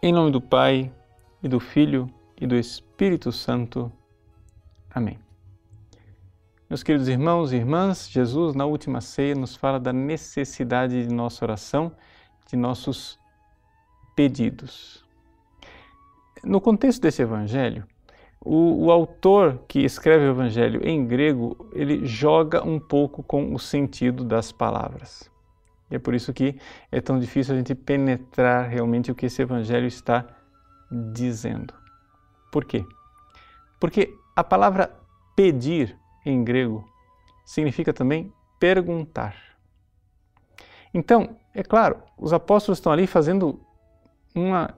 Em nome do Pai, e do Filho, e do Espírito Santo. Amém. Meus queridos irmãos e irmãs, Jesus, na última ceia, nos fala da necessidade de nossa oração, de nossos pedidos. No contexto desse evangelho, o, o, autor que escreve o evangelho em grego, ele joga um pouco com o sentido das palavras. E é por isso que é tão difícil a gente penetrar realmente o que esse evangelho está dizendo. Por quê? Porque a palavra pedir em grego significa também perguntar. Então, é claro, os apóstolos estão ali fazendo uma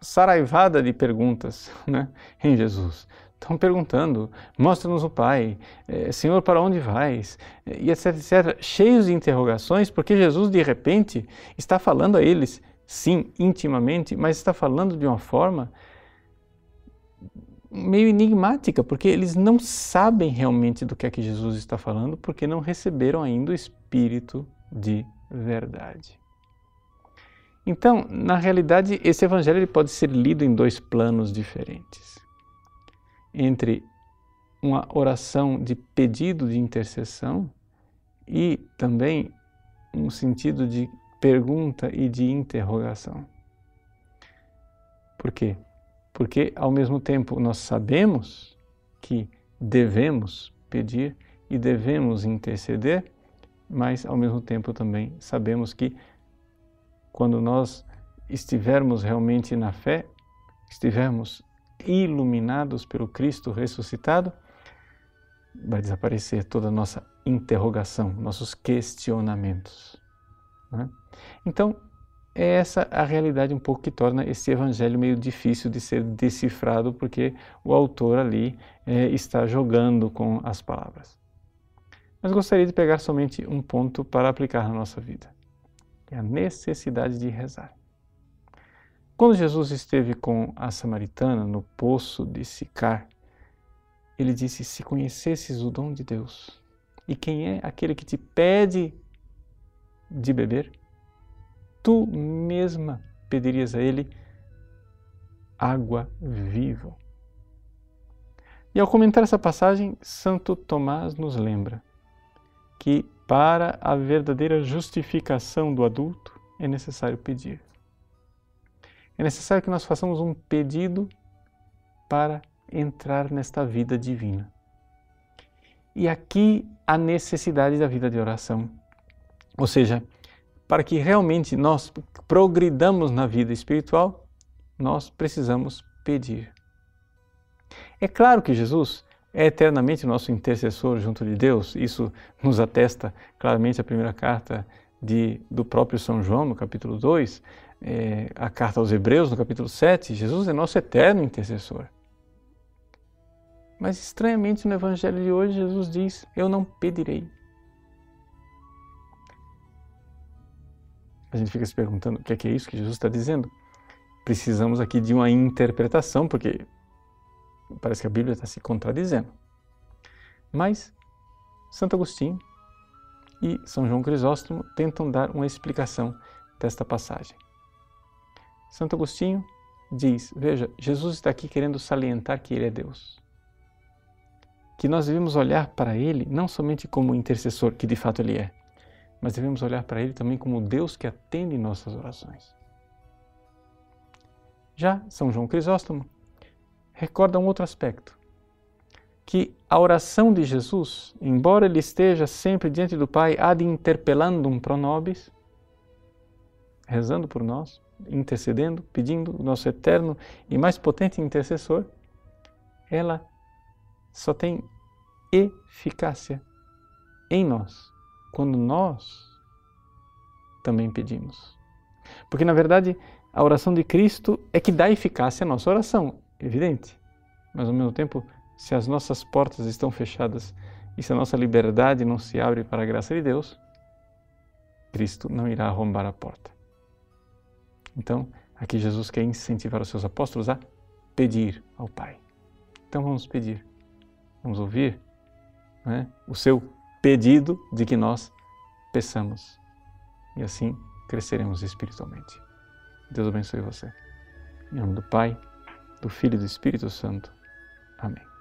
saraivada de perguntas né, em Jesus. Estão perguntando, mostra-nos o Pai, eh, Senhor, para onde vais? E etc, etc. Cheios de interrogações, porque Jesus, de repente, está falando a eles, sim, intimamente, mas está falando de uma forma meio enigmática, porque eles não sabem realmente do que é que Jesus está falando, porque não receberam ainda o Espírito de verdade. Então, na realidade, esse evangelho ele pode ser lido em dois planos diferentes. Entre uma oração de pedido de intercessão e também um sentido de pergunta e de interrogação. Por quê? Porque ao mesmo tempo nós sabemos que devemos pedir e devemos interceder, mas ao mesmo tempo também sabemos que quando nós estivermos realmente na fé, estivermos iluminados pelo Cristo ressuscitado, vai desaparecer toda a nossa interrogação, nossos questionamentos. Né? Então, é essa a realidade um pouco que torna esse evangelho meio difícil de ser decifrado, porque o autor ali é, está jogando com as palavras. Mas gostaria de pegar somente um ponto para aplicar na nossa vida é a necessidade de rezar. Quando Jesus esteve com a samaritana no poço de Sicar, ele disse: Se conhecesses o dom de Deus, e quem é aquele que te pede de beber, tu mesma pedirias a ele água viva. E ao comentar essa passagem, Santo Tomás nos lembra que para a verdadeira justificação do adulto é necessário pedir. É necessário que nós façamos um pedido para entrar nesta vida divina. E aqui a necessidade da vida de oração. Ou seja, para que realmente nós progridamos na vida espiritual, nós precisamos pedir. É claro que Jesus é eternamente nosso intercessor junto de Deus. Isso nos atesta claramente a primeira carta de, do próprio São João, no capítulo 2, é, a carta aos Hebreus, no capítulo 7. Jesus é nosso eterno intercessor. Mas estranhamente no Evangelho de hoje, Jesus diz: Eu não pedirei. A gente fica se perguntando o que é, que é isso que Jesus está dizendo. Precisamos aqui de uma interpretação, porque Parece que a Bíblia está se contradizendo. Mas Santo Agostinho e São João Crisóstomo tentam dar uma explicação desta passagem. Santo Agostinho diz: Veja, Jesus está aqui querendo salientar que Ele é Deus. Que nós devemos olhar para Ele não somente como intercessor, que de fato Ele é, mas devemos olhar para Ele também como Deus que atende nossas orações. Já São João Crisóstomo recorda um outro aspecto. Que a oração de Jesus, embora ele esteja sempre diante do Pai, ad interpellandum pro nobis, rezando por nós, intercedendo, pedindo o nosso eterno e mais potente intercessor, ela só tem eficácia em nós quando nós também pedimos. Porque na verdade a oração de Cristo é que dá eficácia à nossa oração evidente. Mas ao mesmo tempo, se as nossas portas estão fechadas e se a nossa liberdade não se abre para a graça de Deus, Cristo não irá arrombar a porta. Então, aqui Jesus quer incentivar os seus apóstolos a pedir ao Pai. Então vamos pedir, vamos ouvir né, o seu pedido de que nós peçamos e assim cresceremos espiritualmente. Deus abençoe você. Em nome do Pai, do Filho e do Espírito Santo. Amém.